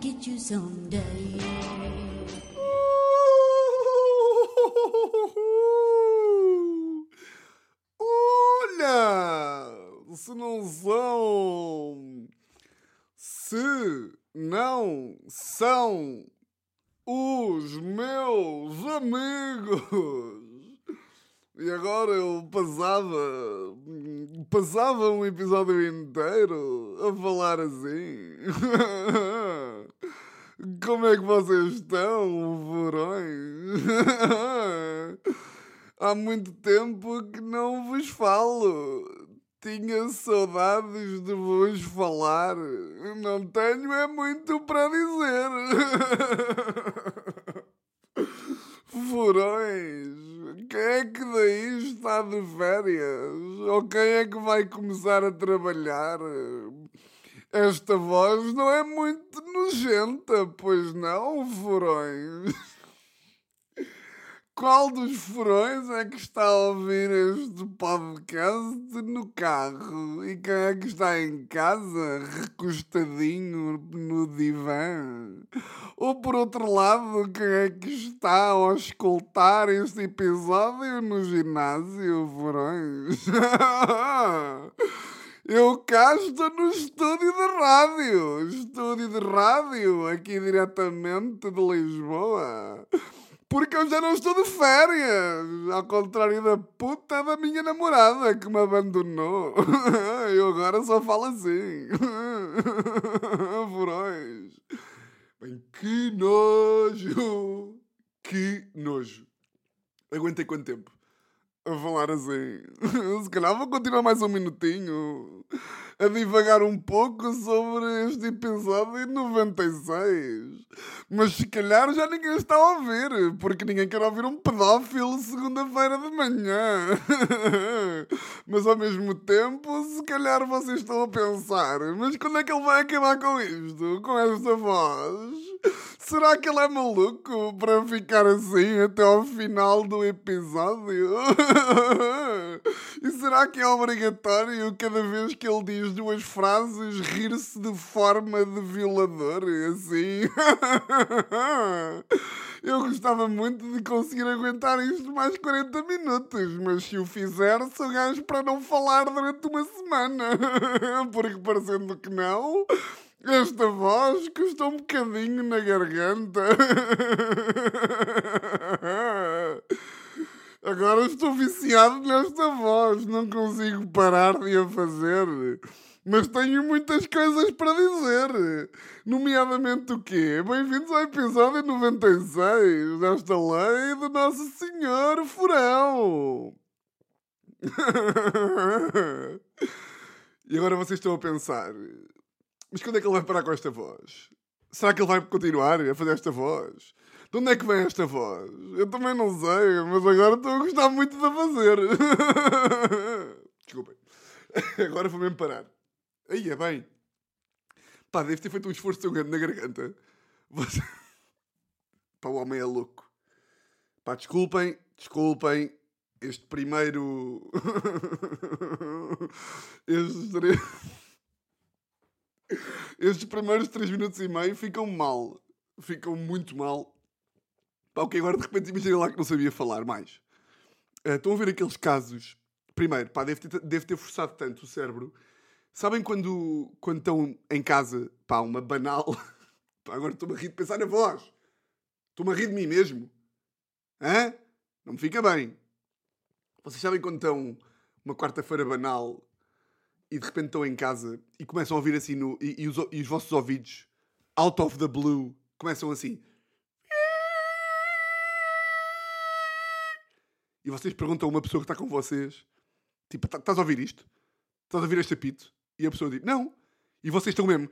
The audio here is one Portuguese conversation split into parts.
get you someday. Olha! Se não são. Se não são os meus amigos. E agora eu passava. Passava um episódio inteiro a falar assim. Como é que vocês estão, furões? Há muito tempo que não vos falo. Tinha saudades de vos falar. Não tenho é muito para dizer. Furões, quem é que daí está de férias? Ou quem é que vai começar a trabalhar? Esta voz não é muito nojenta, pois não, furões? Qual dos furões é que está a ouvir este podcast no carro? E quem é que está em casa, recostadinho no divã? Ou por outro lado, quem é que está a escutar este episódio no ginásio, furões? Eu cá estou no estúdio de rádio. Estúdio de rádio, aqui diretamente de Lisboa. Porque eu já não estou de férias. Ao contrário da puta da minha namorada que me abandonou. Eu agora só falo assim. Furões. Bem, que nojo. Que nojo. Aguentei quanto tempo? A falar assim. Se calhar vou continuar mais um minutinho. A divagar um pouco sobre este episódio 96. Mas se calhar já ninguém está a ouvir. Porque ninguém quer ouvir um pedófilo segunda-feira de manhã. Mas ao mesmo tempo, se calhar vocês estão a pensar. Mas quando é que ele vai acabar com isto? Com esta voz? Será que ele é maluco para ficar assim até ao final do episódio? e será que é obrigatório cada vez que ele diz duas frases rir-se de forma de violador? Assim? Eu gostava muito de conseguir aguentar isto mais 40 minutos, mas se o fizer, sou gajo para não falar durante uma semana. Porque parecendo que não. Esta voz custou um bocadinho na garganta. Agora estou viciado nesta voz, não consigo parar de a fazer. Mas tenho muitas coisas para dizer. Nomeadamente o quê? Bem-vindos ao episódio 96 desta lei do Nosso Senhor Furão. e agora vocês estão a pensar, mas quando é que ele vai parar com esta voz? Será que ele vai continuar a fazer esta voz? De onde é que vem esta voz? Eu também não sei, mas agora estou a gostar muito de a fazer. Desculpem. Agora vou mesmo parar. Aí é bem. Pá, deve ter feito um esforço tão grande na garganta. Você... Pá, o homem é louco. Pá, desculpem, desculpem. Este primeiro. Estes três. Estes primeiros 3 minutos e meio ficam mal. Ficam muito mal. Pá, ok, agora de repente imagina lá que não sabia falar mais. Uh, estão a ver aqueles casos. Primeiro, pá, deve ter, deve ter forçado tanto o cérebro. Sabem quando, quando estão em casa, pá, uma banal. Pá, agora estou-me a rir de pensar na voz. Estou-me a rir de mim mesmo. Hã? Não me fica bem. Vocês sabem quando estão uma quarta-feira banal e de repente estão em casa e começam a ouvir assim no, e, e, os, e os vossos ouvidos, out of the blue, começam assim. E vocês perguntam a uma pessoa que está com vocês, tipo, "Tá- estás a ouvir isto? Estás a ouvir este apito? E a pessoa diz, não. E vocês estão mesmo.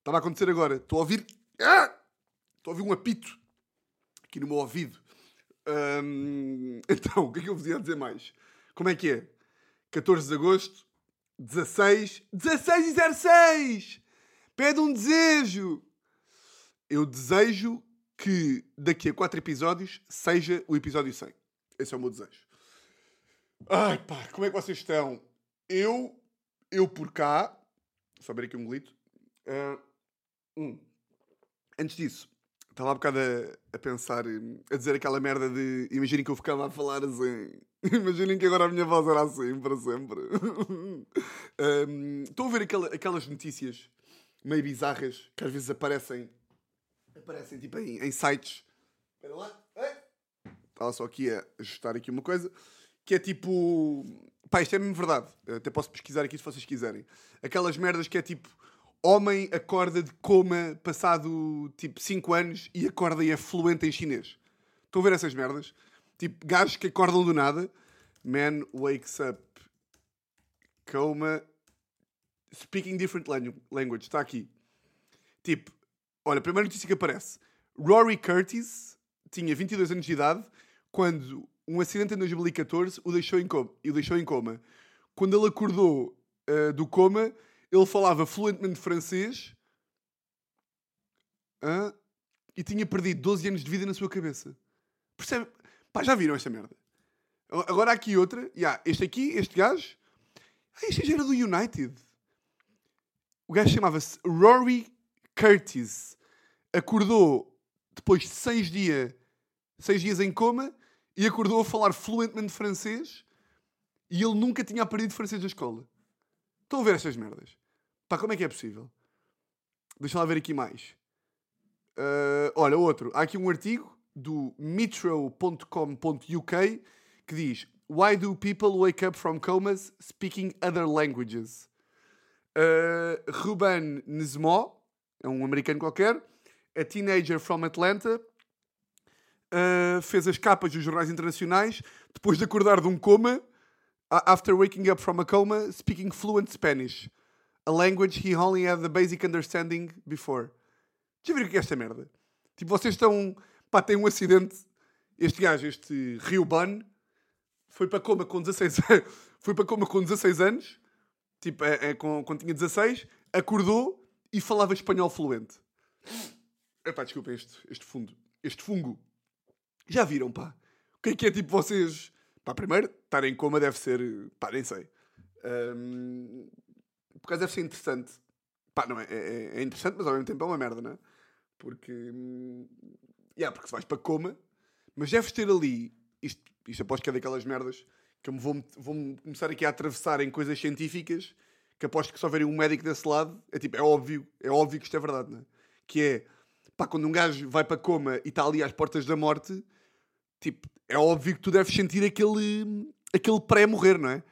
Estava a acontecer agora. Estou a ouvir. Ah! Estou a ouvir um apito aqui no meu ouvido. Então, o que é que eu vos ia dizer mais? Como é que é? 14 de agosto, 16. 16 e 06! Pede um desejo! Eu desejo que daqui a 4 episódios seja o episódio 100. Esse é o meu desejo. Ai pá, como é que vocês estão? Eu, eu por cá, só beber aqui um golito. Ah, hum. Antes disso, estava há bocado a, a pensar, hum, a dizer aquela merda de. Imaginem que eu ficava a falar assim. Imaginem que agora a minha voz era assim para sempre. Hum, Estão a ver aquela- aquelas notícias meio bizarras que às vezes aparecem. Aparecem tipo em, em sites. Espera lá. Estava só aqui a ajustar aqui uma coisa. Que é tipo. Pá, isto é mesmo verdade. Até posso pesquisar aqui se vocês quiserem. Aquelas merdas que é tipo. Homem acorda de coma passado tipo 5 anos e acorda e é fluente em chinês. Estão a ver essas merdas? Tipo, gajos que acordam do nada. Man wakes up. Coma. Speaking different langu- language. Está aqui. Tipo, olha, a primeira notícia que aparece. Rory Curtis tinha 22 anos de idade quando um acidente em 2014 o deixou em coma. O deixou em coma. Quando ele acordou ah, do coma, ele falava fluentemente francês e tinha perdido 12 anos de vida na sua cabeça. Percebe? Pá, já viram esta merda? Agora há aqui outra. Yeah, este aqui, este gajo. Ah, este gajo era do United. O gajo chamava-se Rory Curtis. Acordou depois de seis, dia, seis dias em coma e acordou a falar fluentemente francês e ele nunca tinha aprendido francês na escola. Estão a ver estas merdas? Pá, como é que é possível? Deixa lá ver aqui mais. Ah, olha, outro. Há aqui um artigo do metro.com.uk que diz Why do people wake up from comas speaking other languages? Uh, Ruben Nesmo, é um americano qualquer, a teenager from Atlanta, uh, fez as capas dos jornais internacionais depois de acordar de um coma, after waking up from a coma, speaking fluent Spanish, a language he only had the basic understanding before. Já viram o que é esta merda? Tipo, vocês estão. Pá, tem um acidente. Este gajo, este Rio Ban, foi para coma com 16 anos. foi para coma com 16 anos. Tipo, é, é, com, quando tinha 16, acordou e falava espanhol fluente. Epá, desculpem este, este fundo. Este fungo. Já viram, pá? O que é que é tipo vocês. Pá, primeiro, estar em coma deve ser. Pá, nem sei. Ahm, por acaso deve ser interessante. Pá, não é, é, é interessante, mas ao mesmo tempo é uma merda, não é? Porque. hum, Yeah, porque se vais para coma, mas deves ter ali. Isto, isto aposto que é daquelas merdas que eu me vou, vou começar aqui a atravessar em coisas científicas que aposto que se houver um médico desse lado, é tipo, é óbvio, é óbvio que isto é verdade, não é? Que é, pá, quando um gajo vai para coma e está ali às portas da morte, tipo, é óbvio que tu deves sentir aquele, aquele pré-morrer, não é?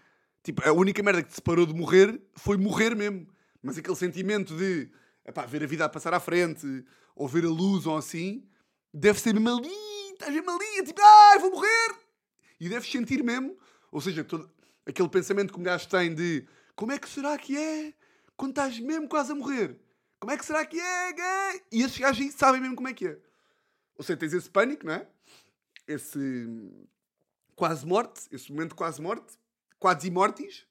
Tipo, a única merda que te separou de morrer foi morrer mesmo. Mas aquele sentimento de, epá, ver a vida a passar à frente, ou ver a luz ou assim, deve ser mesmo estás mesmo é tipo, ai, vou morrer! E deves sentir mesmo, ou seja, todo, aquele pensamento que um gajo tem de como é que será que é quando estás mesmo quase a morrer? Como é que será que é? gay? E esses gajos aí sabem mesmo como é que é. Ou seja, tens esse pânico, não é? Esse hum, quase morte, esse momento quase morte, quase mortis,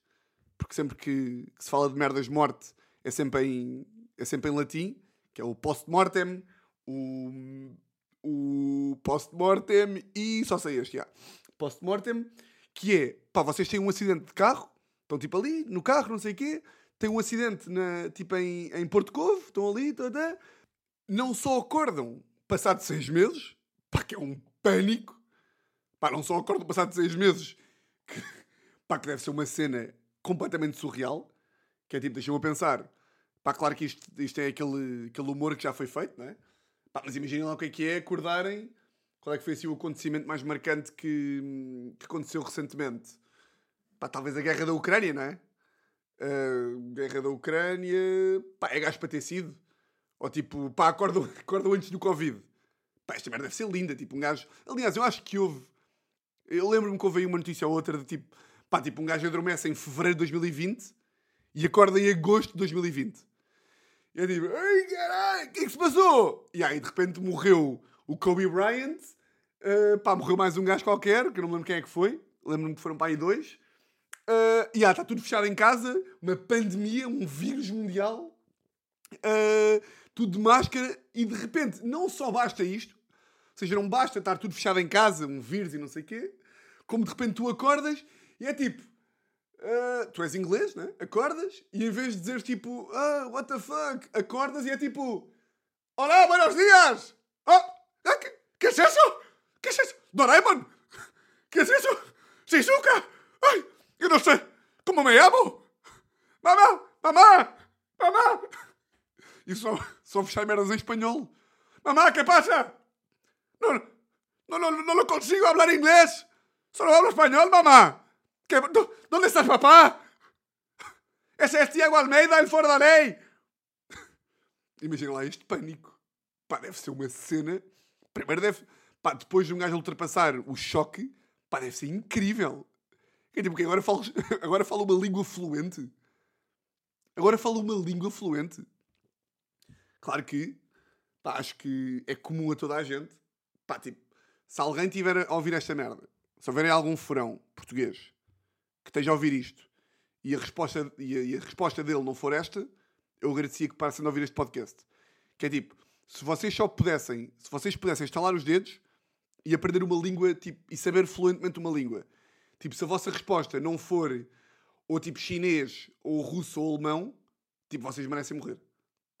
porque sempre que, que se fala de merdas morte é sempre em, é sempre em latim, que é o post-mortem, o, o post-mortem e só sei este, já. Post-mortem, que é, pá, vocês têm um acidente de carro, estão tipo ali, no carro, não sei o quê, têm um acidente na, tipo em, em Porto Covo, estão ali, tá, tá, não só acordam passado seis meses, pá, que é um pânico, pá, não só acordam passado seis meses, que, pá, que deve ser uma cena completamente surreal, que é tipo, deixa-me pensar, pá, claro que isto, isto é aquele, aquele humor que já foi feito, não é? Pá, mas imaginem lá o que é que é acordarem, qual é que foi assim o acontecimento mais marcante que, que aconteceu recentemente? Pá, talvez a guerra da Ucrânia, não é? A guerra da Ucrânia, pá, é gajo para ter sido. Ou tipo, pá, acordam, acordam antes do Covid. Pá, esta merda deve ser linda, tipo, um gajo... Aliás, eu acho que houve... Eu lembro-me que houve aí uma notícia ou outra de tipo... Pá, tipo, um gajo adormece em fevereiro de 2020 e acorda em agosto de 2020. E eu digo, ai caralho, o que é que se passou? E aí de repente morreu o Kobe Bryant, uh, pá, morreu mais um gajo qualquer, que eu não me lembro quem é que foi, lembro-me que foram para aí dois. Uh, e ah, está tudo fechado em casa, uma pandemia, um vírus mundial, uh, tudo de máscara, e de repente não só basta isto, ou seja, não basta estar tudo fechado em casa, um vírus e não sei o quê, como de repente tu acordas e é tipo, ah, tu és inglês, né? Acordas e em vez de dizer tipo, ah, what the fuck, acordas e é tipo, olá, buenos dias! Ah, ah, que, que es eso? Que es eso? Doraemon! Que es eso? Shizuka! Ai, eu não sei como me llamo! Mamá! Mamá! Mamá! E só, só fechar merdas em espanhol. Mamá, que pasa? No, no, no, no lo consigo hablar inglés. Solo hablo español, mamá. ¿Qué, dó- ¿Dónde estás, papá? Ese es Tiago Almeida, el fora da lei. Imagina lá este pânico. Pá, deve ser uma cena. Primeiro deve. Pá, depois de um gajo ultrapassar o choque, pá, deve ser incrível. É tipo que agora falo, agora falo uma língua fluente. Agora falo uma língua fluente. Claro que, pá, acho que é comum a toda a gente. Pá, tipo, se alguém tiver a ouvir esta merda, se houver algum furão português que esteja a ouvir isto e a resposta, e a, e a resposta dele não for esta, eu agradecia que parassem de ouvir este podcast. Que é tipo, se vocês só pudessem, se vocês pudessem estalar os dedos e aprender uma língua tipo, e saber fluentemente uma língua, tipo, se a vossa resposta não for ou tipo chinês, ou russo, ou alemão, tipo, vocês merecem morrer.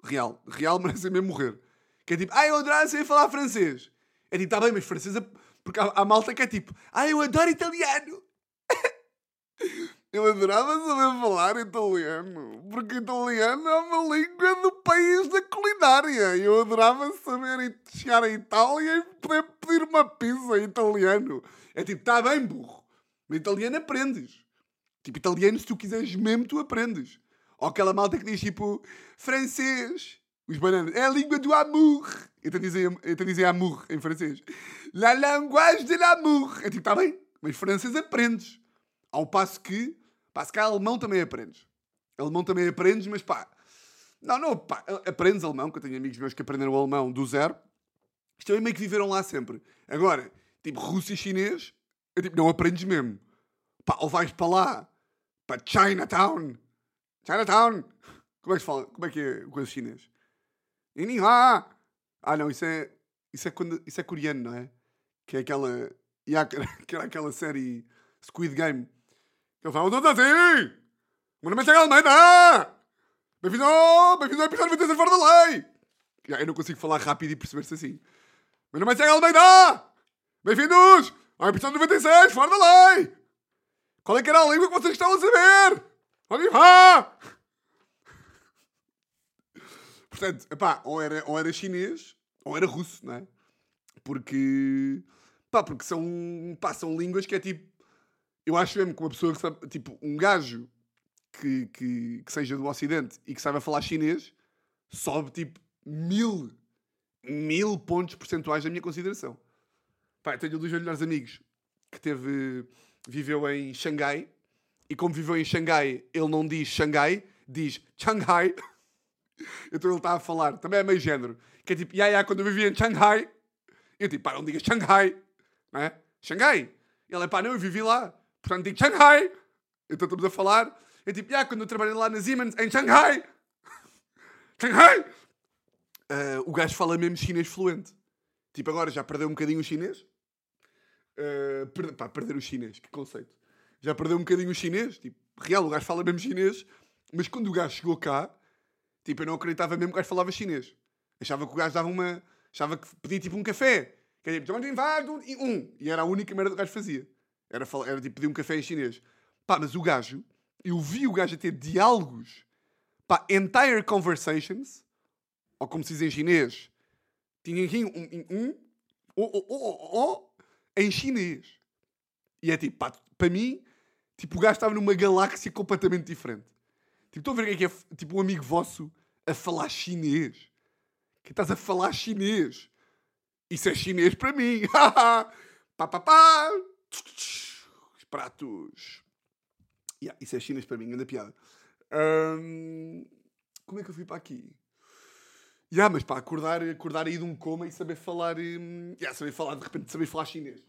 Real. Real merecem mesmo morrer. Que é tipo, ah, eu adoro sei falar francês. É tipo, tá bem, mas francês... é- Porque há, há malta que é tipo, ah, eu adoro italiano. Eu adorava saber falar italiano, porque italiano é uma língua do país da culinária. Eu adorava saber chegar à Itália e poder pedir uma pizza em italiano. É tipo, tá bem, burro. Mas italiano aprendes. Tipo, italiano, se tu quiseres mesmo, tu aprendes. Ou aquela malta que diz tipo, francês. Os bananas. É a língua do amour. Então dizem, então dizem amour em francês. La language de l'amour. É tipo, tá bem, mas francês aprendes. Ao passo que, pá, se cá alemão também aprendes. Alemão também aprendes, mas pá, não, não, pá, aprendes alemão, que eu tenho amigos meus que aprenderam o alemão do zero. Isto também meio que viveram lá sempre. Agora, tipo, russo e chinês, é tipo, não aprendes mesmo. Pá, ou vais para lá, para Chinatown. Chinatown. Como é que se fala? Como é que é coisa chinês? Inihá. Ah, não, isso é, isso é, quando, isso é coreano, não é? Que é aquela, que era aquela série Squid Game. Que ele fala, tudo assim! Meu nome é Tiago Almeida! Bem-vindo ao, bem-vindo ao episódio 26 Fora da Lei! Eu não consigo falar rápido e perceber-se assim. Meu nome é Tiago Almeida! Bem-vindos ao episódio 96 Fora da Lei! Qual é que era a língua que vocês estavam a saber? Onde vá! Portanto, epá, ou era, ou era chinês ou era russo, não é? Porque, pá, porque são, pá, são línguas que é tipo, eu acho mesmo que uma pessoa que sabe, tipo, um gajo que, que, que seja do Ocidente e que saiba falar chinês, sobe tipo mil, mil pontos percentuais da minha consideração. Pá, tenho dos meus melhores amigos que teve, viveu em Xangai e como viveu em Xangai, ele não diz Xangai, diz Shanghai. Então ele está a falar, também é meio género, que é tipo, ya, ya, quando eu vivia em Shanghai, eu tipo, pá, não digas Shanghai, não é? Xangai. Ele é pá, não, eu vivi lá, portanto digo Shanghai. Então estamos a falar, é tipo, ya, quando eu trabalhei lá na Siemens, em Shanghai. Shanghai! Ah, o gajo fala mesmo chinês fluente. Tipo, agora já perdeu um bocadinho o chinês. Uh, perde- pá, perder o chinês, que conceito. Já perdeu um bocadinho o chinês. Tipo, real, o gajo fala mesmo chinês. Mas quando o gajo chegou cá, tipo, eu não acreditava mesmo que o gajo falava chinês. Achava que o gajo dava uma. Achava que pedia tipo um café. Que era tipo, e um. E era a única merda que o gajo fazia. Era, era tipo pedir um café em chinês. Pá, mas o gajo, eu vi o gajo a ter diálogos. Pá, entire conversations. Ou como se diz em chinês. Tinha um, um, um, oh, oh, oh, oh, em chinês. E é tipo, pá, para mim, tipo, o gajo estava numa galáxia completamente diferente. Tipo, estou a ver o que é que é, tipo, um amigo vosso a falar chinês. Que estás a falar chinês. Isso é chinês para mim. pá, pá, pá. Os pratos. Yeah, isso é chinês para mim, grande piada. Ahm, como é que eu fui para aqui? Ya, mas para acordar, acordar aí de um coma e saber falar. hum, ya, saber falar, de repente, saber falar chinês.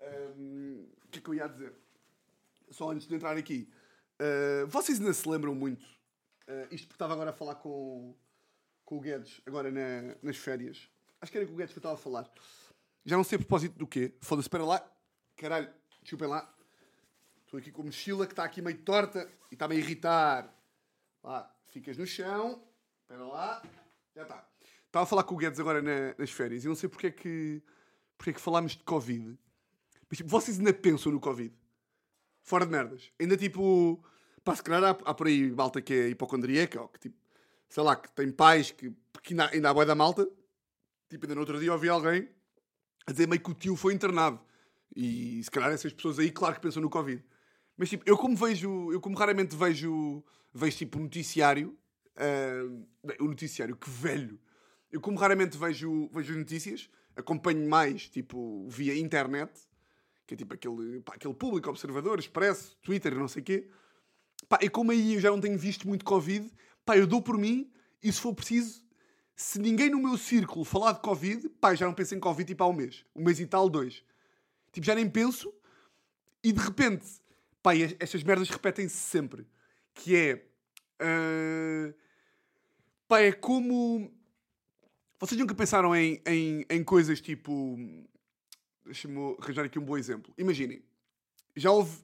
O que é que eu ia dizer? Só antes de entrar aqui. Uh, vocês ainda se lembram muito? uh, isto porque estava agora a falar com, com o Guedes, agora na- nas férias. Acho que era com o Guedes que eu estava a falar. Já não sei a propósito do quê. Foda-se, espera lá. Caralho, desculpem lá. Estou aqui com a mochila que está aqui meio torta e está-me a irritar. Lá, ficas no chão. Espera lá. Já está. Estava a falar com o Guedes agora na- nas férias e não sei porque é que, porque é que falámos de Covid. Mas tipo, vocês ainda pensam no Covid? Fora de merdas. Ainda tipo. Pá, se calhar há, há por aí malta que é hipocondríaca ou que tipo. Sei lá, que tem pais que. Porque ainda, ainda há boia da malta. Tipo, ainda no outro dia ouvi alguém a dizer meio que o tio foi internado. E se calhar essas pessoas aí, claro que pensam no Covid. Mas tipo, eu como vejo, eu como raramente vejo, vejo tipo noticiário, bem, o noticiário, que velho. Eu como raramente vejo, vejo notícias, acompanho mais tipo via internet, que é tipo aquele, pá, aquele público observador, expresso, Twitter, não sei o quê. Pá, e como aí eu já não tenho visto muito Covid, pá, eu dou por mim e se for preciso, se ninguém no meu círculo falar de Covid, pá, já não penso em Covid tipo há um mês. Um mês e tal, dois. Tipo, já nem penso e de repente, pá, e estas merdas repetem-se sempre. Que é. ah, pá, é como. Vocês nunca pensaram em, em, em coisas tipo. Deixa-me arranjar aqui um bom exemplo. Imaginem, já houve.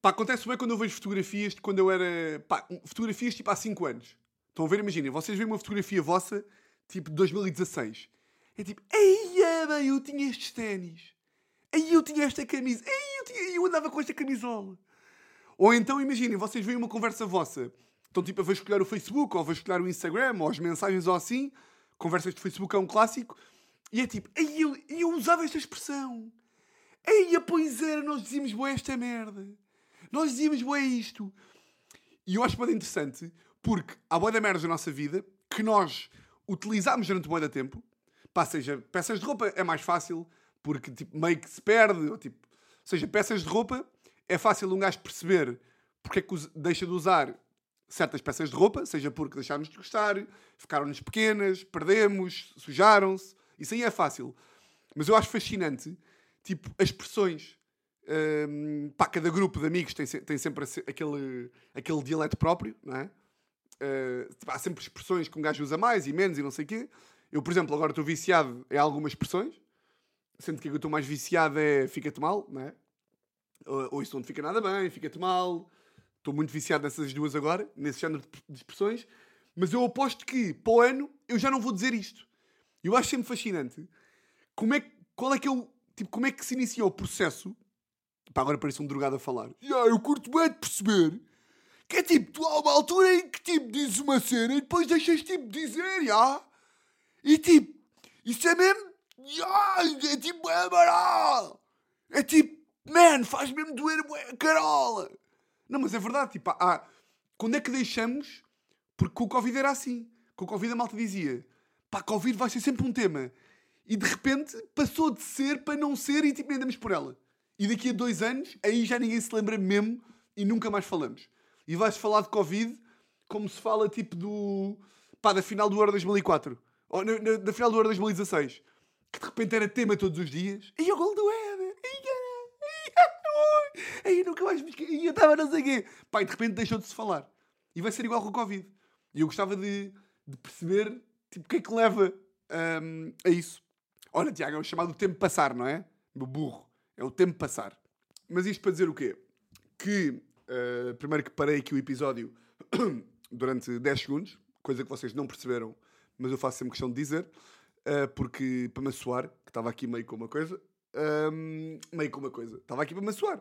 Pá, acontece bem quando eu vejo fotografias de quando eu era. Pá, fotografias tipo há 5 anos. Estão a ver? Imaginem, vocês veem uma fotografia vossa, tipo de 2016. É tipo, eia, bem, eu tinha estes ténis. Aí eu tinha esta camisa. Aí eu, tinha, eu andava com esta camisola. Ou então, imaginem, vocês veem uma conversa vossa. Estão tipo a vasculhar o Facebook, ou a vasculhar o Instagram, ou as mensagens ou assim. Conversas de Facebook é um clássico. E é tipo, aí eu, eu usava esta expressão. Aí, pois era, nós dizíamos boa esta merda. Nós dizíamos boa isto. E eu acho bem interessante, porque há boa da merda da nossa vida que nós utilizámos durante boa da tempo. Pá, seja, peças de roupa é mais fácil, porque tipo, meio que se perde. Ou, tipo, seja, peças de roupa é fácil um gajo perceber porque é que deixa de usar certas peças de roupa, seja porque deixámos de gostar, ficaram-nos pequenas, perdemos, sujaram-se. Isso aí é fácil. Mas eu acho fascinante, tipo, as expressões. Hum, pá, cada grupo de amigos tem, tem sempre aquele, aquele dialeto próprio, não é? Uh, há sempre expressões que um gajo usa mais e menos e não sei o quê. Eu, por exemplo, agora estou viciado em algumas expressões. Sendo que a que eu estou mais viciado é fica-te mal, não é? Ou, isso não fica nada bem, fica-te mal. Estou muito viciado nessas duas agora, nesse género de, expressões. Mas eu aposto que, para o ano, eu já não vou dizer isto. Eu acho sempre fascinante como é, qual é que é o, tipo, como é que se iniciou o processo. Pá, agora parece um drogado a falar. Yeah, eu curto bem de perceber que é tipo, tu há uma altura em que tipo dizes uma cena e depois deixas tipo dizer, já. E tipo, isso é mesmo. É tipo, é moral. É tipo, man, faz mesmo doer a carola. Não, mas é verdade, tipo, há, quando é que deixamos? Porque com o Covid era assim. Com o Covid a malta dizia, pá, Covid vai ser sempre um tema. E de repente passou de ser para não ser e tipo, andamos por ela. E daqui a dois anos, aí já ninguém se lembra mesmo e nunca mais falamos. E vais falar de Covid como se fala tipo do. pá, da final do Euro 2004. Ou na, na- da final do Euro 2016. Que de repente era tema todos os dias. E o gol do Éder! Aí nunca mais me esque- Aí eu estava não sei quê. Pá, e de repente deixou de se falar. E vai ser igual com o Covid. E eu gostava de, de perceber tipo, o que é que leva hum, a isso. Olha, Tiago, é o chamado tempo passar, não é? Meu burro. É o tempo passar. Mas isto para dizer o quê? Que, eh, primeiro que parei aqui o episódio durante 10 segundos, coisa que vocês não perceberam, mas eu faço sempre questão de dizer, eh, porque para me assoar, que estava aqui meio com uma coisa, hum, meio com uma coisa, estava aqui para me assoar.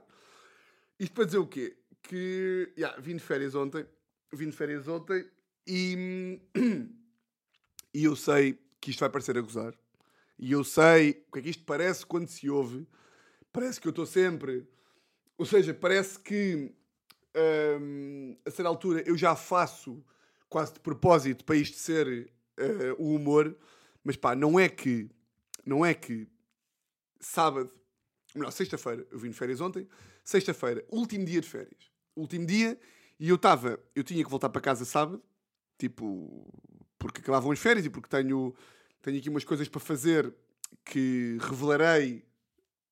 Isto para dizer o quê? Que, yeah, vim de férias ontem, vim de férias ontem e, e eu sei que isto vai parecer a gozar. E eu sei o que é que isto parece quando se ouve. Parece que eu estou sempre. Ou seja, parece que hum, a certa altura eu já faço quase de propósito para isto ser eh, o humor. Mas pá, não é que. Não é que sábado. Não, sexta-feira. Eu vim de férias ontem. Sexta-feira, último dia de férias. Último dia. E eu estava. Eu tinha que voltar para casa sábado. Tipo. Porque acabavam as férias e porque tenho, tenho aqui umas coisas para fazer que revelarei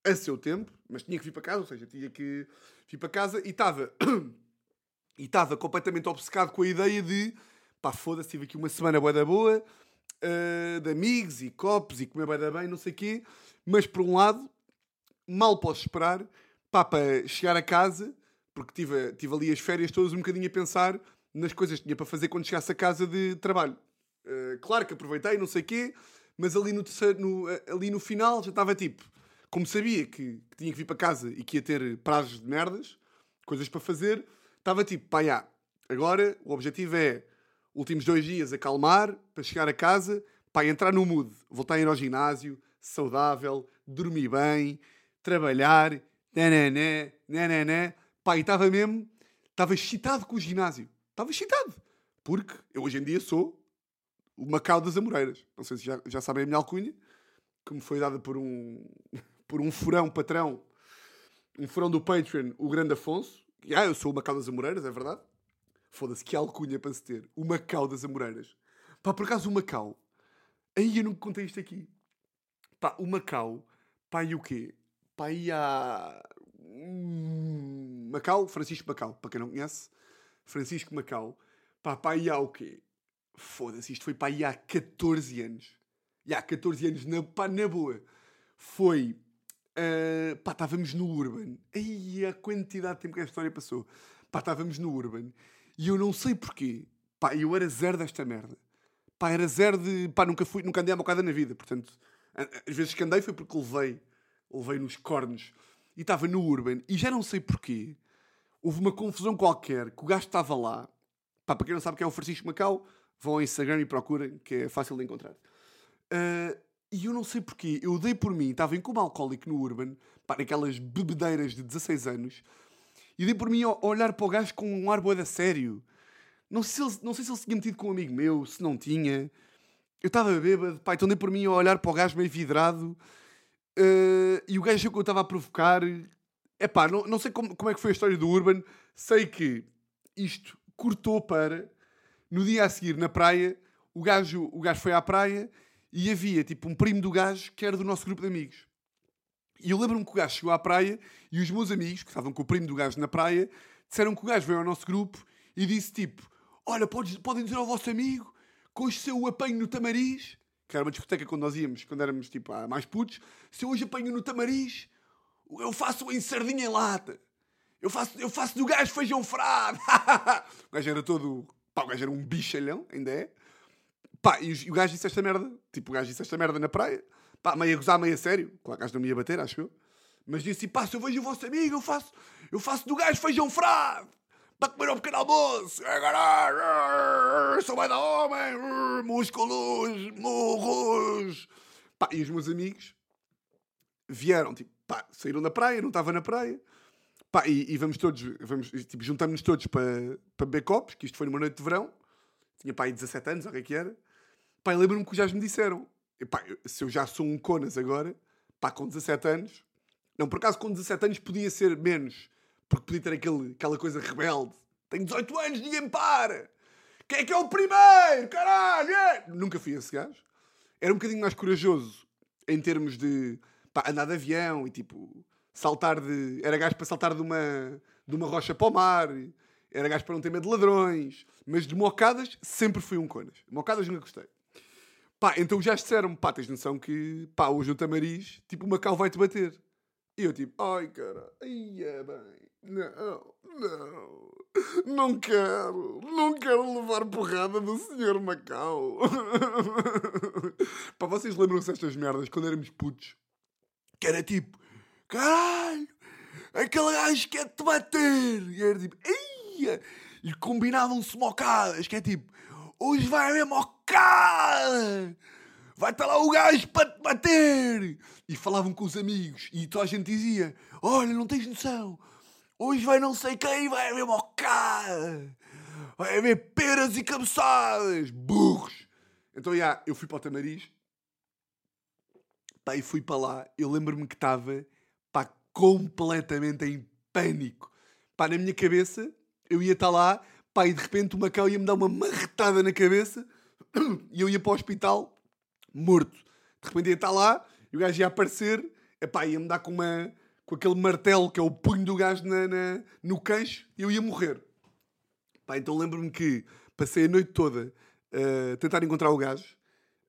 a seu tempo. Mas tinha que vir para casa, ou seja, tinha que vir para casa e estava. e estava completamente obcecado com a ideia de. Pá, foda-se, tive aqui uma semana boa da boa. Ah, de amigos e copos e comer da bem, não sei o quê. Mas por um lado, mal posso esperar pá, para chegar a casa, porque tive, tive ali as férias todas um bocadinho a pensar nas coisas que tinha para fazer quando chegasse a casa de trabalho. Uh, claro que aproveitei, não sei o quê, mas ali no, terceiro, no, ali no final já estava tipo, como sabia que, que, tinha que vir para casa e que ia ter prazos de merdas, coisas para fazer, estava tipo, pá, já, agora o objetivo é últimos dois dias acalmar para chegar a casa, pá, entrar no mood, voltar a ir ao ginásio, saudável, dormir bem, trabalhar, nané, nané, pá, e estava mesmo, estava excitado com o ginásio, estava excitado, porque eu hoje em dia sou o Macau das Amoreiras, não sei se já, já sabem a minha alcunha, que me foi dada por um, por um furão patrão, um furão do Patreon, o Grande Afonso, ah, eu sou o Macau das Amoreiras, é verdade? Foda-se, que alcunha para se ter. O Macau das Amoreiras. Pá, por acaso o Macau. Aí eu nunca contei isto aqui. Pá, o Macau. Pá, e o quê? Pá, e há. Hum, Macau, Francisco Macau, para quem não conhece. Francisco Macau. Pá, pá, e há o quê? Foda-se, isto foi pá, e há 14 anos. E há 14 anos, na, pá, na boa. Foi. Uh, pá, estávamos no Urban. Aí a quantidade de tempo que esta história passou. Pá, estávamos no Urban. E eu não sei porquê. Pá, eu era zero desta merda. Pá, era zero de. Pá, nunca, fui, nunca andei à bocada na vida. Portanto, às vezes que andei foi porque levei. Levei nos cornos. E estava no Urban. E já não sei porquê. Houve uma confusão qualquer. Que o gajo estava lá. Pá, para quem não sabe quem é o Francisco Macau, vão ao Instagram e procurem, que é fácil de encontrar. Uh, e eu não sei porquê. Eu dei por mim. Estava em como alcoólico no Urban. Pá, naquelas bebedeiras de 16 anos e dei por mim a olhar para o gajo com um ar boeda sério. Não sei, se ele, não sei se ele se tinha metido com um amigo meu, se não tinha. Eu estava bêbado, pá, então dei por mim a olhar para o gajo meio vidrado. Uh, e o gajo que eu estava a provocar. É pá, não, não sei como, como é que foi a história do Urban. Sei que isto cortou para. No dia a seguir, na praia, o gajo, o gajo foi à praia e havia tipo um primo do gajo que era do nosso grupo de amigos. E eu lembro-me que o gajo chegou à praia e os meus amigos, que estavam com o primo do gajo na praia, disseram que o gajo veio ao nosso grupo e disse tipo: Olha, podes, podem dizer ao vosso amigo que hoje se eu apanho no Tamariz, que era uma discoteca quando nós íamos, quando éramos tipo mais putos, se eu hoje apanho no Tamariz, eu faço em sardinha em lata. Eu faço, eu faço do gajo feijão frado. o gajo era todo. Pá, o gajo era um bichalhão, ainda é. Pá, e o gajo disse esta merda. Tipo, o gajo disse esta merda na praia. Pá, meio a gozar, meio a sério. Claro que acho que não me ia bater, acho eu. Mas disse, pá, se eu vejo o vosso amigo, eu faço, eu faço do gajo feijão frado. Para comer ao pequeno almoço. É caralho. Sou bem da homem. Músculos, murros. Pá, e os meus amigos vieram, tipo, pá, saíram da praia, não estava na praia. Pá, e, e vamos todos, vamos, tipo, juntamos-nos todos para, para beber copos, que isto foi numa noite de verão. Tinha pá aí 17 anos, ou o que é que era. Pá, lembro-me que já me disseram, Epá, se eu já sou um conas agora, pá, com 17 anos. Não, por acaso com 17 anos podia ser menos, porque podia ter aquele, aquela coisa rebelde. Tenho 18 anos, ninguém me para! Quem é que é o primeiro? Caralho! É! Nunca fui esse gajo. Era um bocadinho mais corajoso em termos de pá, andar de avião e tipo saltar de. Era gajo para saltar de uma, de uma rocha para o mar. Era gajo para não ter medo de ladrões. Mas de mocadas sempre fui um conas. Mocadas nunca gostei. Pá, então já disseram pá, tens noção que, pá, hoje o Tamariz, tipo, o Macau vai-te bater. E eu tipo, ai cara, ai é bem, não, não, não quero, não quero levar porrada do senhor Macau. pá, vocês lembram-se destas merdas quando éramos putos? Que era tipo, caralho, aquele gajo quer-te bater. E era tipo, ai, e combinavam-se mocadas, que é tipo, hoje vai haver mocada! Vai estar lá o gajo para te bater! E falavam com os amigos e toda a gente dizia: Olha, não tens noção, hoje vai não sei quem, vai haver mocada! Vai haver peras e cabeçadas! Burros! Então, já, eu fui para o Tamariz, pá, e fui para lá. Eu lembro-me que estava, completamente em pânico. Pá, na minha cabeça, eu ia estar lá Pá, e de repente o Macau ia-me dar uma marretada na cabeça e eu ia para o hospital morto. De repente ia estar lá e o gajo ia aparecer, ia-me dar com, uma, com aquele martelo que é o punho do gajo na, na no queixo e eu ia morrer. Pá, então lembro-me que passei a noite toda a tentar encontrar o gajo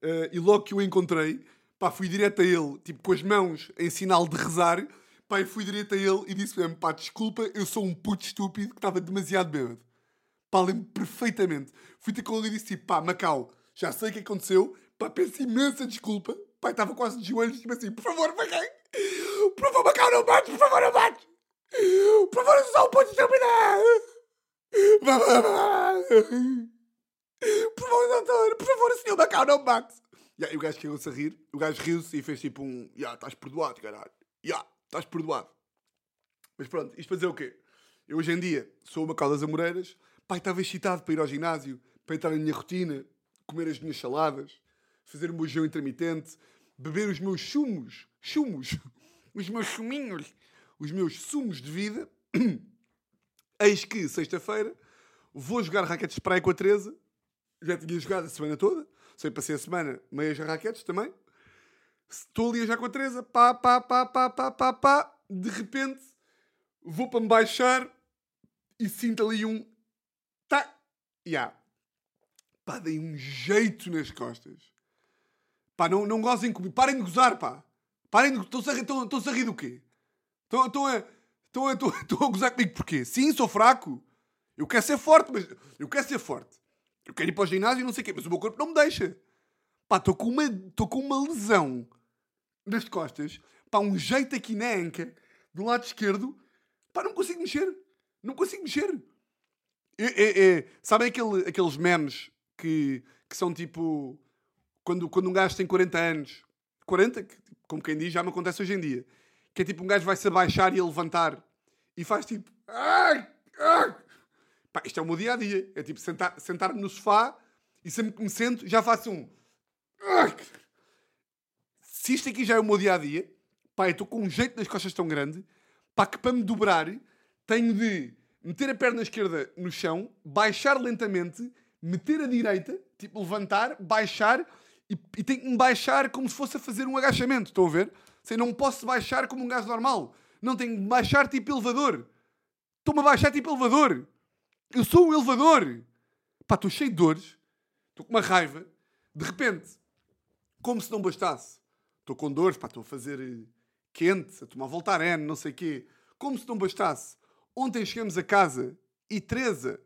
uh, e logo que o encontrei, pá, fui direto a ele, tipo com as mãos em sinal de rezar, pá, e fui direito a ele e disse mesmo, pá, desculpa, eu sou um puto estúpido que estava demasiado bêbado. Pá, lembro perfeitamente. Fui ter com ele e disse tipo, pá, Macau, já sei o que aconteceu, pá, peço imensa desculpa. Pá, estava quase de joelhos, tipo assim, por favor, Macau, por favor, Macau, não bates, por favor, não bates. Por favor, um puto estúpido. Por favor, doutor, por favor, senhor Macau, não bate. E aí o gajo caiu-se a rir, o gajo riu-se e fez tipo um, já, yeah, estás perdoado, caralho. Já, yeah, estás perdoado. Mas pronto, isto para dizer o quê? Eu hoje em dia sou uma das Amoreiras, pai, estava excitado para ir ao ginásio, para entrar na minha rotina, comer as minhas saladas, fazer o meu jejum intermitente, beber os meus sumos, chumos, os meus chuminhos, os meus sumos de vida. Eis que, sexta-feira, vou jogar raquetes de praia com a Teresa. Já tinha jogado a semana toda. Sei, passei a semana meias raquetes também. Estou ali já com a Teresa. Pá, pá, pá, pá, pá, pá, pá. De repente, vou para me baixar e sinto ali um... Tá. Yeah. Pá, dei um jeito nas costas. Pá, não, não gozem comigo. Parem de gozar, pá. Parem de... Estão-se a, rir do quê? Estão, a, a, a gozar comigo porquê? Sim, sou fraco. Eu quero ser forte, mas... Eu quero ser forte. Eu quero ir para o ginásio e não sei o quê, mas o meu corpo não me deixa. Pá, estou com uma, estou com uma lesão nas costas. Pá, um jeito aqui na anca, do lado esquerdo. Pá, não consigo mexer. Não consigo mexer. Sabem aquele, aqueles memes que, que são tipo... Quando, quando um gajo tem 40 anos... 40, como quem diz, já me acontece hoje em dia. Que é tipo um gajo vai-se abaixar e a levantar. E faz tipo... Ai, Pá, isto é o meu dia a dia. É tipo sentar-me sentar no sofá e sempre que me sento já faço um. Se isto aqui já é o meu dia a dia, pá, eu estou com um jeito nas costas tão grande, pá, que para me dobrar tenho de meter a perna esquerda no chão, baixar lentamente, meter a direita, tipo levantar, baixar e, e tenho que me baixar como se fosse a fazer um agachamento. Estão a ver? Sei, não posso baixar como um gajo normal. Não tenho de baixar tipo elevador. Estou-me a baixar tipo elevador. Eu sou um elevador. Pá, estou cheio de dores. Estou com uma raiva. De repente, como se não bastasse. Estou com dores, estou a fazer eh, quente, a tomar voltar N, não sei o quê. Como se não bastasse. Ontem chegamos a casa e Teresa,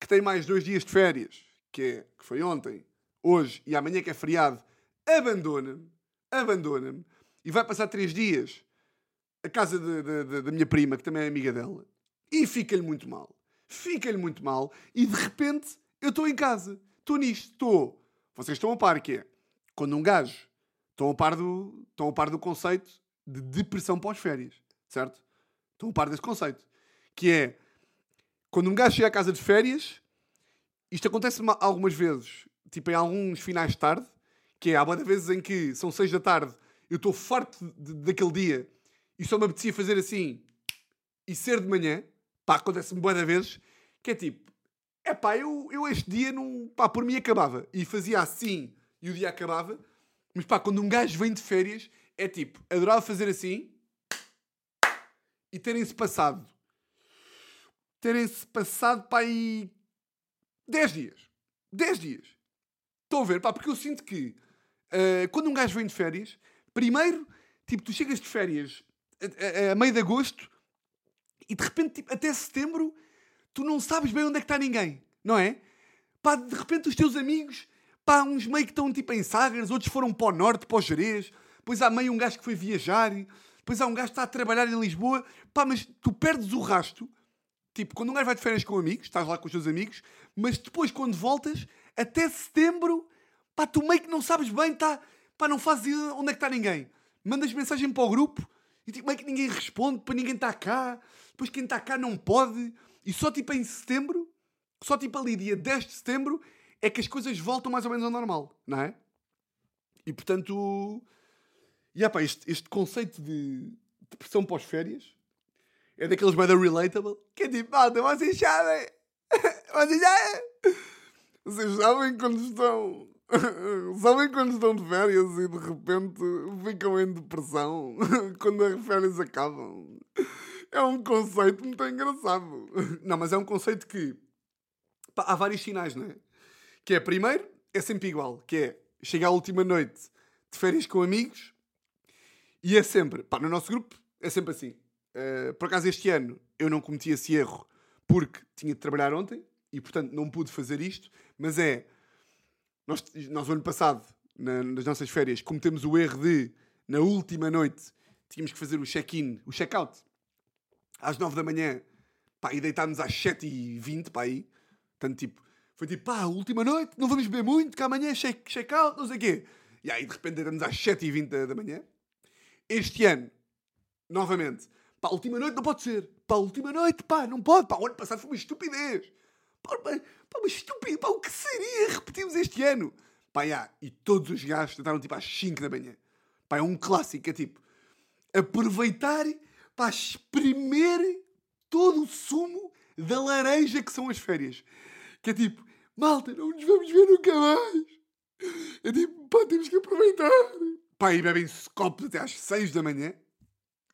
que tem mais dois dias de férias, que, é, que foi ontem, hoje e amanhã que é feriado, abandona-me, abandona-me e vai passar três dias a casa da minha prima, que também é amiga dela, e fica-lhe muito mal fica-lhe muito mal e de repente eu estou em casa. Estou nisto, estou. Vocês estão a par que é? Quando um gajo estão a par do, estão a par do conceito de depressão pós-férias, certo? Estão a par desse conceito. Que é quando um gajo chega à casa de férias, isto acontece algumas vezes, tipo em alguns finais de tarde, que é há muitas vezes em que são seis da tarde, eu estou farto daquele dia e só me apetecia fazer assim e ser de manhã, Pá, acontece-me boas vezes que é tipo, é pá, eu, eu este dia não, pá, por mim acabava. E fazia assim e o dia acabava. Mas pá, quando um gajo vem de férias, é tipo, adorava fazer assim e terem-se passado. Terem-se passado, pá, aí 10 dias. 10 dias. Estão a ver, pá, porque eu sinto que uh, quando um gajo vem de férias, primeiro, tipo, tu chegas de férias a, a, a meio de agosto e de repente, tipo, até setembro, tu não sabes bem onde é que está ninguém, não é? Pá, de repente os teus amigos, pá, uns meio que estão tipo em Sagres, outros foram para o norte, para o Jerez, depois há meio um gajo que foi viajar, depois há um gajo que está a trabalhar em Lisboa, pá, mas tu perdes o rasto, tipo, quando um gajo vai de férias com amigos, estás lá com os teus amigos, mas depois quando voltas, até setembro, pá, tu meio que não sabes bem, tá, pá, não fazes onde é que está ninguém. Mandas mensagem para o grupo e tipo, meio que ninguém responde, para ninguém está cá, depois quem está cá não pode. E só tipo em setembro, só tipo ali dia 10 de setembro, é que as coisas voltam mais ou menos ao normal, não é? E portanto. E pá, este, este conceito de depressão pós-férias é daqueles bem relatable que é tipo, malta, vocês sabem. vocês sabem. Vocês sabem quando estão. sabem quando estão de férias e de repente ficam em depressão quando as férias acabam. É um conceito muito engraçado. Não, mas é um conceito que pá, há vários sinais, não é? Que é, primeiro, é sempre igual, que é chegar à última noite de férias com amigos e é sempre, pá, no nosso grupo É sempre assim. Uh, por acaso, este ano eu não cometi esse erro porque tinha de trabalhar ontem e, portanto, não pude fazer isto. Mas é. Nós, nós ano passado, na, nas nossas férias, cometemos o erro de, na última noite, tínhamos que fazer o check-in, o check-out, às 9 da manhã, pá, e deitámos às 7h20, pá, aí. Portanto, tipo, foi tipo, pá, última noite, não vamos beber muito, que amanhã é check-out, check não sei o quê. E aí, de repente, deitamos às 7h20 da manhã. Este ano, novamente, pá, última noite não pode ser. Pá, última noite, pá, não pode. Pá, o ano passado foi uma estupidez. Pá uma estupidez. Pá, o que seria repetimos este ano? Pá, já, e todos os gajos tentaram tipo às 5 da manhã. Pá, é um clássico, é tipo, aproveitar para espremer todo o sumo da laranja que são as férias. Que é tipo, malta, não nos vamos ver nunca mais. É tipo, pá, temos que aproveitar. Pá, e bebem-se copos até às 6 da manhã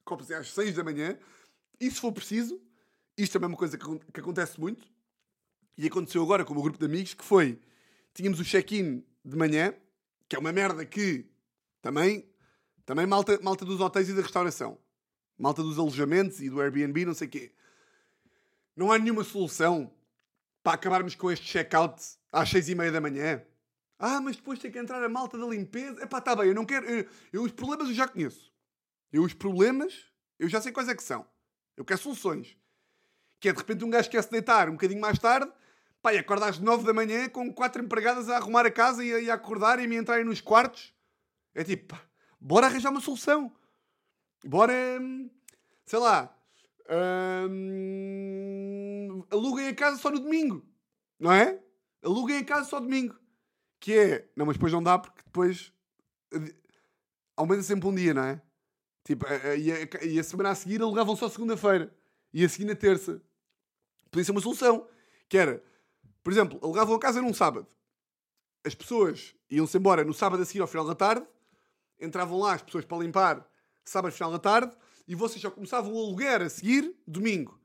até às 6 da manhã. E se for preciso, isto também é uma coisa que, que acontece muito, e aconteceu agora com o meu grupo de amigos, que foi, tínhamos o check-in de manhã, que é uma merda que também, também malta, malta dos hotéis e da restauração, malta dos alojamentos e do Airbnb, não sei o quê. Não há nenhuma solução para acabarmos com este check-out às seis e meia da manhã. Ah, mas depois tem que entrar a malta da limpeza. Epá, está bem, eu não quero... Eu, eu, os problemas eu já conheço. Eu os problemas, eu já sei quais é que são. Eu quero soluções. Que é de repente um gajo quer se deitar um bocadinho mais tarde, pá, e acorda às nove da manhã com quatro empregadas a arrumar a casa e a, e a acordar e me entrarem nos quartos. É tipo, pá, bora arranjar uma solução. Bora, hum, sei lá, hum, aluguem a casa só no domingo. Não é? Aluguem a casa só domingo. Que é, não, mas depois não dá porque depois eh, aumenta sempre um dia, não é? Tipo, e a, e a semana a seguir alugavam só segunda-feira. E a seguir na terça. Podia ser uma solução. Que era, por exemplo, alugavam a casa num sábado. As pessoas iam-se embora no sábado a seguir ao final da tarde. Entravam lá as pessoas para limpar sábado final da tarde. E vocês já começavam o aluguer a seguir domingo.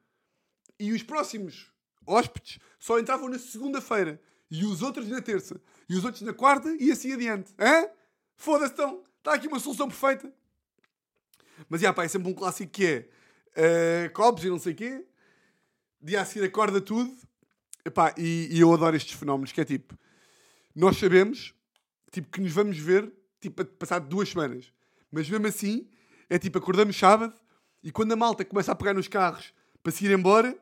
E os próximos hóspedes só entravam na segunda-feira. E os outros na terça. E os outros na quarta e assim adiante. Hã? Foda-se então. Está aqui uma solução perfeita. Mas, já, pá, é sempre um clássico que é uh, copos e não sei o quê. Dia a seguir acorda tudo. Epá, e, e eu adoro estes fenómenos, que é tipo... Nós sabemos, tipo, que nos vamos ver, tipo, passado duas semanas. Mas mesmo assim, é tipo, acordamos sábado e quando a malta começa a pegar nos carros para se ir embora,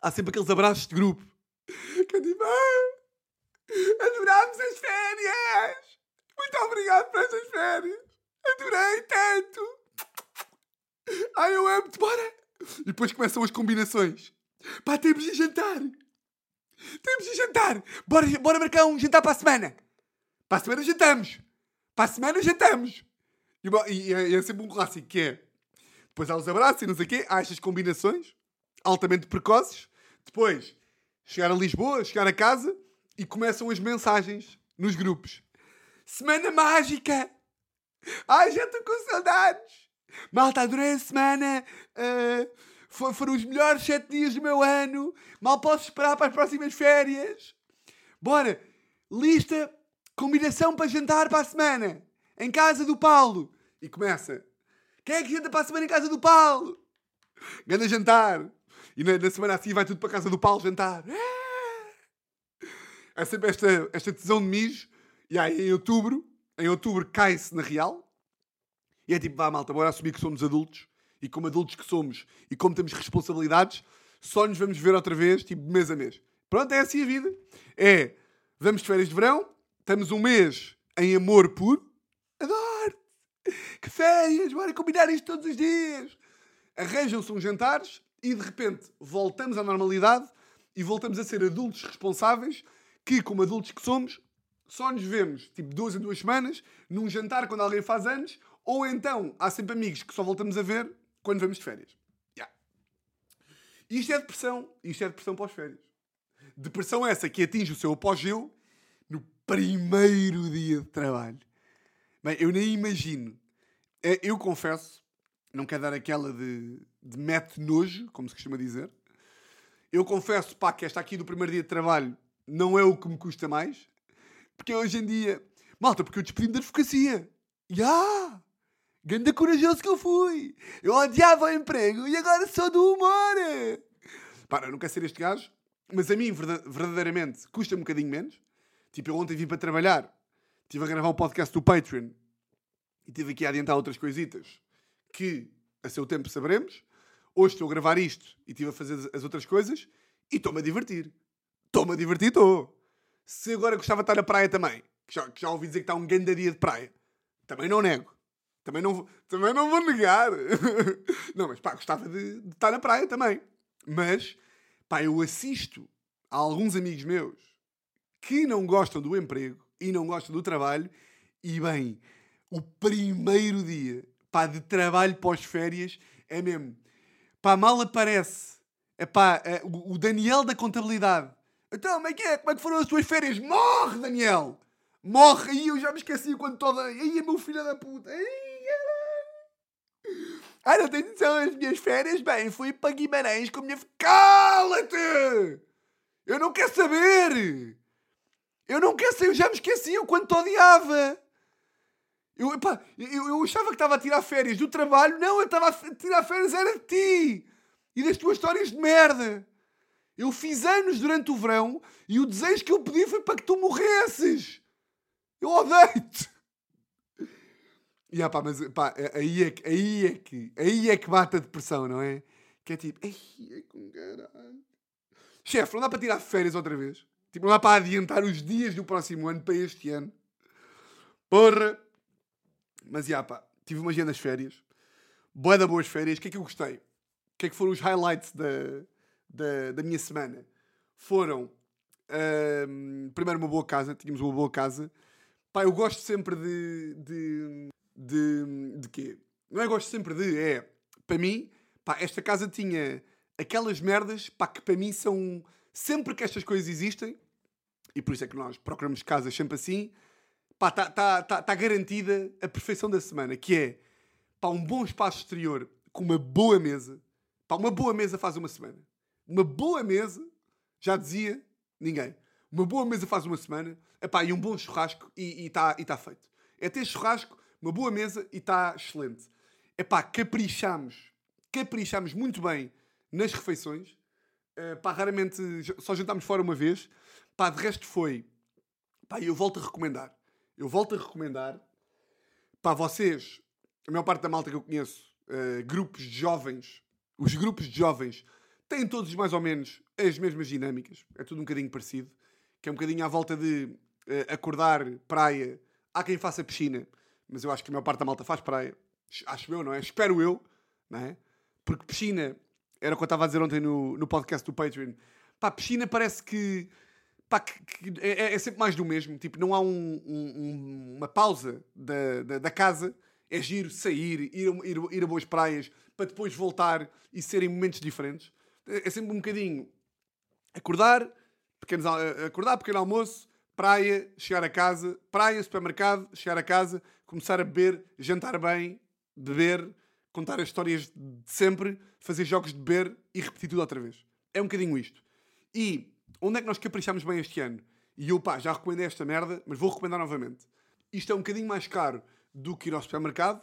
há sempre aqueles abraços de grupo. Que é tipo, ah, adorámos as férias! Muito obrigado por estas férias! Adorei tanto! Ai, eu amo-te, bora! E depois começam as combinações. Pá, temos de jantar! Temos de jantar! Bora, bora marcar um jantar para a semana! Para a semana jantamos! Para a semana jantamos! E, e, e é sempre um clássico que é... Depois há os abraços e não sei o quê. Há estas combinações altamente precoces. Depois, chegar a Lisboa, chegar a casa e começam as mensagens nos grupos. Semana mágica! Ai, já estou com saudades. Malta, adorei a semana. Uh, foram os melhores sete dias do meu ano. Mal posso esperar para as próximas férias. Bora, lista, combinação para jantar para a semana. Em casa do Paulo. E começa. Quem é que janta para a semana em casa do Paulo? Ganda jantar. E na, na semana assim vai tudo para a casa do Paulo jantar. É sempre esta, esta tesão de mijo. E aí em outubro em outubro cai-se na real. E é tipo, vá malta, bora assumir que somos adultos. E como adultos que somos e como temos responsabilidades, só nos vamos ver outra vez, tipo, mês a mês. Pronto, é assim a vida. É, vamos de férias de verão, estamos um mês em amor puro. Adoro! Que férias! Bora combinar isto todos os dias! Arranjam-se uns jantares e de repente voltamos à normalidade e voltamos a ser adultos responsáveis que, como adultos que somos, só nos vemos tipo duas em duas semanas, num jantar quando alguém faz anos, ou então há sempre amigos que só voltamos a ver quando vamos de férias. Yeah. Isto é depressão. Isto é depressão pós-férias. Depressão essa que atinge o seu apogeu no primeiro dia de trabalho. Bem, eu nem imagino. É, eu confesso, não quero dar aquela de, de mete nojo, como se costuma dizer. Eu confesso, pá, que esta aqui do primeiro dia de trabalho não é o que me custa mais. Porque hoje em dia. Malta, porque eu despedi-me da advocacia. Ya! Yeah! Ganda corajoso que eu fui! Eu odiava o emprego e agora sou do humor! Para, eu não quero ser este gajo, mas a mim, verdadeiramente, custa um bocadinho menos. Tipo, eu ontem vim para trabalhar, estive a gravar o um podcast do Patreon e tive aqui a adiantar outras coisitas que a seu tempo saberemos. Hoje estou a gravar isto e estive a fazer as outras coisas e estou-me a divertir. Estou-me a divertir, estou. Se agora gostava de estar na praia também, que já, que já ouvi dizer que está um grande dia de praia, também não nego. Também não, também não vou negar. não, mas pá, gostava de, de estar na praia também. Mas, pá, eu assisto a alguns amigos meus que não gostam do emprego e não gostam do trabalho e, bem, o primeiro dia, pá, de trabalho pós-férias é mesmo, pá, mal aparece, é pá, é, o Daniel da contabilidade. Então, como é que é? Como é que foram as tuas férias? Morre, Daniel! Morre! Aí eu já me esqueci quando toda... Aí meu filho da puta! Aí, ah, não tens noção as minhas férias? Bem, fui para Guimarães com a minha... Cala-te! Eu não quero saber! Eu não quero saber, eu já me esqueci o quanto te odiava! Eu, pá, eu, eu achava que estava a tirar férias do trabalho. Não, eu estava a tirar férias era de ti! E das tuas histórias de merda! Eu fiz anos durante o verão e o desejo que eu pedi foi para que tu morresses! Eu odeio-te! E ah, pá, mas pá, aí é, que, aí, é que, aí é que bate a depressão, não é? Que é tipo, ai, é com caralho. Chefe, não dá para tirar férias outra vez? Tipo, não dá para adiantar os dias do próximo ano para este ano? Porra! Mas, já, pá, tive uma agenda das férias. Boa da boas férias. O que é que eu gostei? O que é que foram os highlights da, da, da minha semana? Foram, primeiro, uma boa casa. Tínhamos uma boa casa. Pá, eu gosto sempre de, de de, de quê? Não é gosto sempre de, é, para mim, pá, esta casa tinha aquelas merdas, pá, que para mim são, sempre que estas coisas existem, e por isso é que nós procuramos casas sempre assim, pá, está tá, tá, tá garantida a perfeição da semana, que é, pá, um bom espaço exterior com uma boa mesa, pá, uma boa mesa faz uma semana. Uma boa mesa, já dizia ninguém, uma boa mesa faz uma semana, epá, e um bom churrasco e está e tá feito. É ter churrasco uma boa mesa e está excelente. É pá, caprichamos, caprichamos muito bem nas refeições. Uh, pá, raramente só jantámos fora uma vez. Pá, de resto foi. Pá, eu volto a recomendar. Eu volto a recomendar. Pá, vocês, a maior parte da malta que eu conheço, uh, grupos de jovens, os grupos de jovens têm todos mais ou menos as mesmas dinâmicas. É tudo um bocadinho parecido. Que é um bocadinho à volta de uh, acordar, praia. Há quem faça piscina mas eu acho que a maior parte da malta faz praia. Acho eu, não é? Espero eu, não é? Porque piscina, era o que eu estava a dizer ontem no, no podcast do Patreon. Pá, piscina parece que, pá, que, que é, é, sempre mais do mesmo. Tipo, não há um, um, uma pausa da, da, da, casa. É giro sair, ir, ir, ir a boas praias, para depois voltar e serem momentos diferentes. É, é sempre um bocadinho acordar, pequenos, acordar, pequeno almoço, praia, chegar a casa, praia, supermercado, chegar a casa, começar a beber, jantar bem, beber, contar as histórias de sempre, fazer jogos de beber e repetir tudo outra vez. É um bocadinho isto. E onde é que nós caprichamos bem este ano? E eu, pá, já recomendei esta merda, mas vou recomendar novamente. Isto é um bocadinho mais caro do que ir ao supermercado,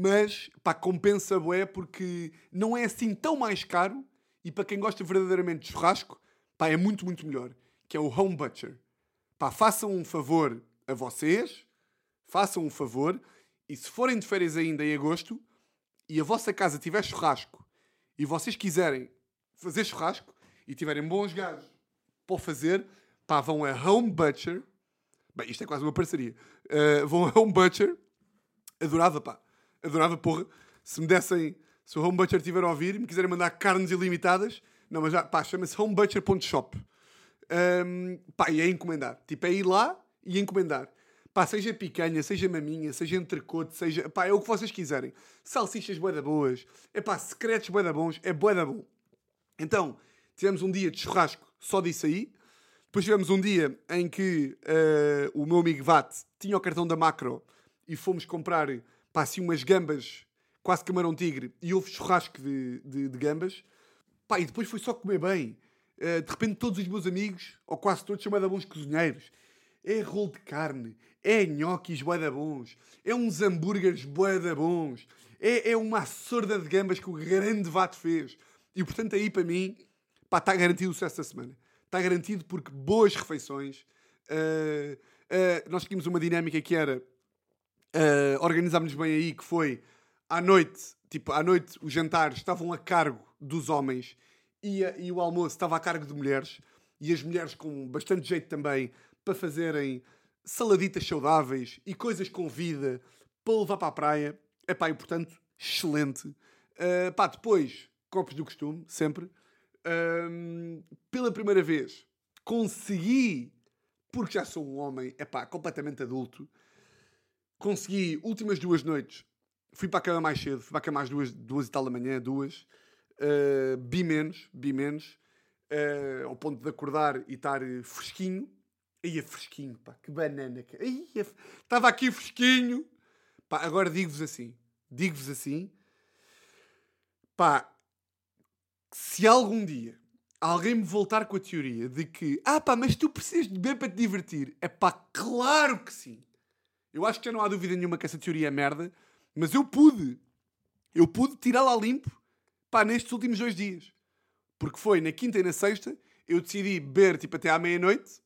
mas, pá, compensa bué porque não é assim tão mais caro e para quem gosta verdadeiramente de churrasco, pá, é muito, muito melhor que é o Home Butcher. Pá, façam um favor a vocês, façam um favor, e se forem de férias ainda em agosto, e a vossa casa tiver churrasco, e vocês quiserem fazer churrasco, e tiverem bons gajos para fazer, pá, vão a Home Butcher. Bem, isto é quase uma parceria. Uh, vão a Home Butcher. Adorava, pá. Adorava, porra. Se me dessem, se o Home Butcher estiver a ouvir e me quiserem mandar carnes ilimitadas, não, mas já, pá, chama-se homebutcher.shop. Um, pá, e é encomendar. Tipo, é ir lá e encomendar. Pá, seja picanha, seja maminha, seja entrecote, seja... Pá, é o que vocês quiserem. Salsichas boeda boas. É pá, secretos boeda bons. É boeda bom. Então, tivemos um dia de churrasco só disso aí. Depois tivemos um dia em que uh, o meu amigo Vat tinha o cartão da Macro e fomos comprar, pá, assim umas gambas, quase camarão tigre, e houve churrasco de, de, de gambas. Pá, e depois foi só comer bem. Eh, de repente todos os meus amigos, ou quase todos, a bons cozinheiros. é rolo de carne, é nhoquis boeda bons, é uns hambúrgueres boeda bons, é, é uma sorda de gambas que o grande Vato fez. E portanto aí para mim, pá, está garantido o sucesso da semana. Está garantido porque boas refeições. Uh, uh, nós tínhamos uma dinâmica que era uh, organizámos bem aí, que foi à noite, tipo, à noite os jantares estavam a cargo dos homens e, a, e o almoço estava a cargo de mulheres e as mulheres com bastante jeito também para fazerem saladitas saudáveis e coisas com vida para levar para a praia. É pá, e portanto, excelente. Uh, pá, depois, copos do costume, sempre. Pela primeira vez, consegui, porque já sou um homem, é pá, completamente adulto, consegui, últimas duas noites, fui para a cama mais cedo, fui para a cama às duas, duas e tal da manhã, duas, uh, bi menos, bi menos, uh, ao ponto de acordar e estar fresquinho. Aí é fresquinho, pá, que banana. Aí estava aqui fresquinho. Pá, agora digo-vos assim, digo-vos assim, pá, se algum dia alguém me voltar com a teoria de que, ah pá, mas tu precisas de beber para te divertir, é pá, claro que sim. Eu acho que já não há dúvida nenhuma que essa teoria é merda, mas eu pude, eu pude tirá-la limpo, pá, nestes últimos dois dias. Porque foi na quinta e na sexta, eu decidi beber tipo até à meia-noite.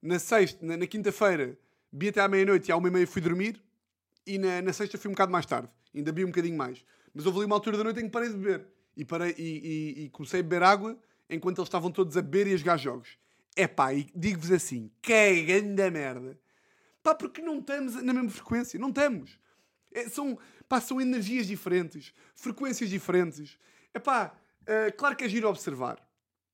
Na sexta, na, na quinta-feira, bebi até à meia-noite e à uma e meia fui dormir. E na, na sexta fui um bocado mais tarde. Ainda bebi um bocadinho mais. Mas houve ali uma altura da noite em que parei de beber. E, parei, e, e, e comecei a beber água enquanto eles estavam todos a beber e a jogar jogos. É pá, e digo-vos assim, que grande merda. Pá, porque não estamos na mesma frequência. Não estamos. É, são, pá, são energias diferentes, frequências diferentes. É pá, uh, claro que é giro observar.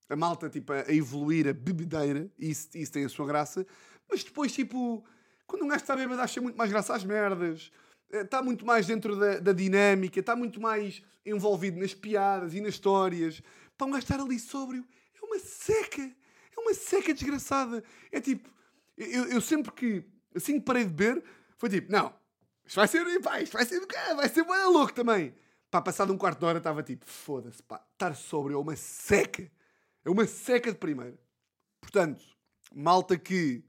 A malta, tipo, a, evoluir a bebedeira, isso, isso tem a sua graça. Mas depois, tipo, quando um gajo está bêbado, acha muito mais graça às merdas. Está muito mais dentro da, da dinâmica, está muito mais envolvido nas piadas e nas histórias. Para um gajo estar ali sóbrio, é uma seca. É uma seca desgraçada. É tipo, eu, eu sempre que, assim que parei de beber, foi tipo, não, isto vai ser, pá, isto vai ser, vai ser bem louco também. Pá, passado um quarto de hora estava tipo, foda-se, pá, estar sóbrio é uma seca. É uma seca de primeira. Portanto, malta que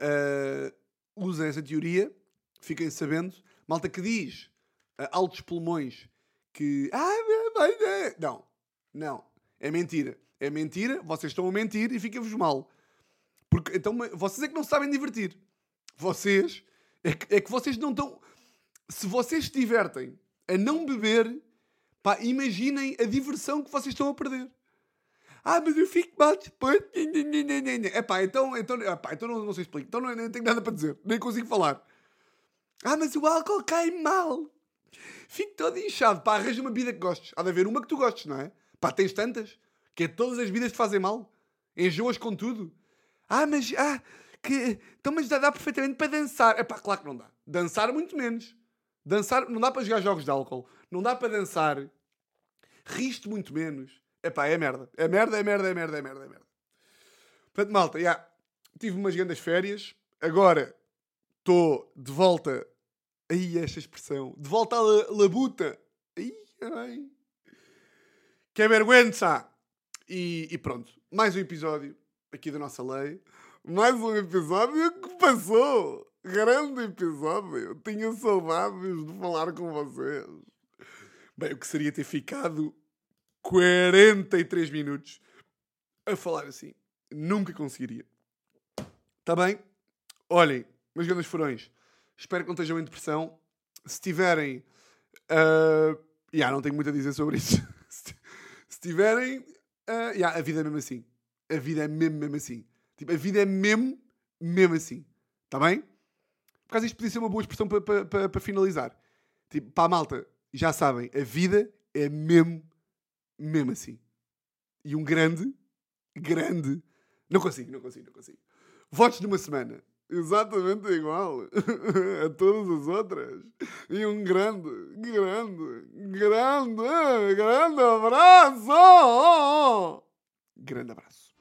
uh, usa essa teoria, fiquem sabendo. Malta que diz uh, altos pulmões que. Ah, não, não. É mentira. É mentira, vocês estão a mentir e fica-vos mal. Porque então vocês é que não sabem divertir. Vocês é que, é que vocês não estão. Se vocês se divertem a não beber, pá, imaginem a diversão que vocês estão a perder. Ah, mas eu fico mal depois. É pá, então, então, epá, então não, não se explica. Então não, não tenho nada para dizer. Nem consigo falar. Ah, mas o álcool cai mal. Fico todo inchado. Pá, arranja uma bebida que gostes. Há de haver uma que tu gostes, não é? Pá, tens tantas. Que é todas as bebidas te fazem mal. Enjoas com tudo. Ah, mas... Ah, que... Então, mas dá, dá perfeitamente para dançar. É pá, claro que não dá. Dançar muito menos. Dançar... Não dá para jogar jogos de álcool. Não dá para dançar. Riste muito menos. Epá, é merda. É merda, é merda, é merda, é merda, é merda. Portanto, malta, já. Yeah, tive umas grandes férias. Agora estou de volta. Aí, esta expressão. De volta à labuta. Aí, ai. Que é vergüenza. E, e pronto. Mais um episódio aqui da nossa lei. Mais um episódio que passou. Grande episódio. Tinha saudades de falar com vocês. Bem, o que seria ter ficado 43 minutos a falar assim. Nunca conseguiria. Está bem? Olhem, meus grandes furões, espero que não estejam em depressão. Se tiverem. Uh, yeah, não tenho muito a dizer sobre isso. Se tiverem. Uh, yeah, a vida é mesmo assim. A vida é mesmo, mesmo assim. Tipo, a vida é mesmo, mesmo assim. Está bem? Por causa isto podia ser uma boa expressão para pa, pa, pa finalizar. Tipo, para a malta, já sabem, a vida é mesmo mesmo assim. E um grande, grande. Não consigo, não consigo, não consigo. Votos de uma semana. Exatamente igual a todas as outras. E um grande, grande, grande, grande abraço! Grande abraço.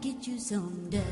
Get you someday.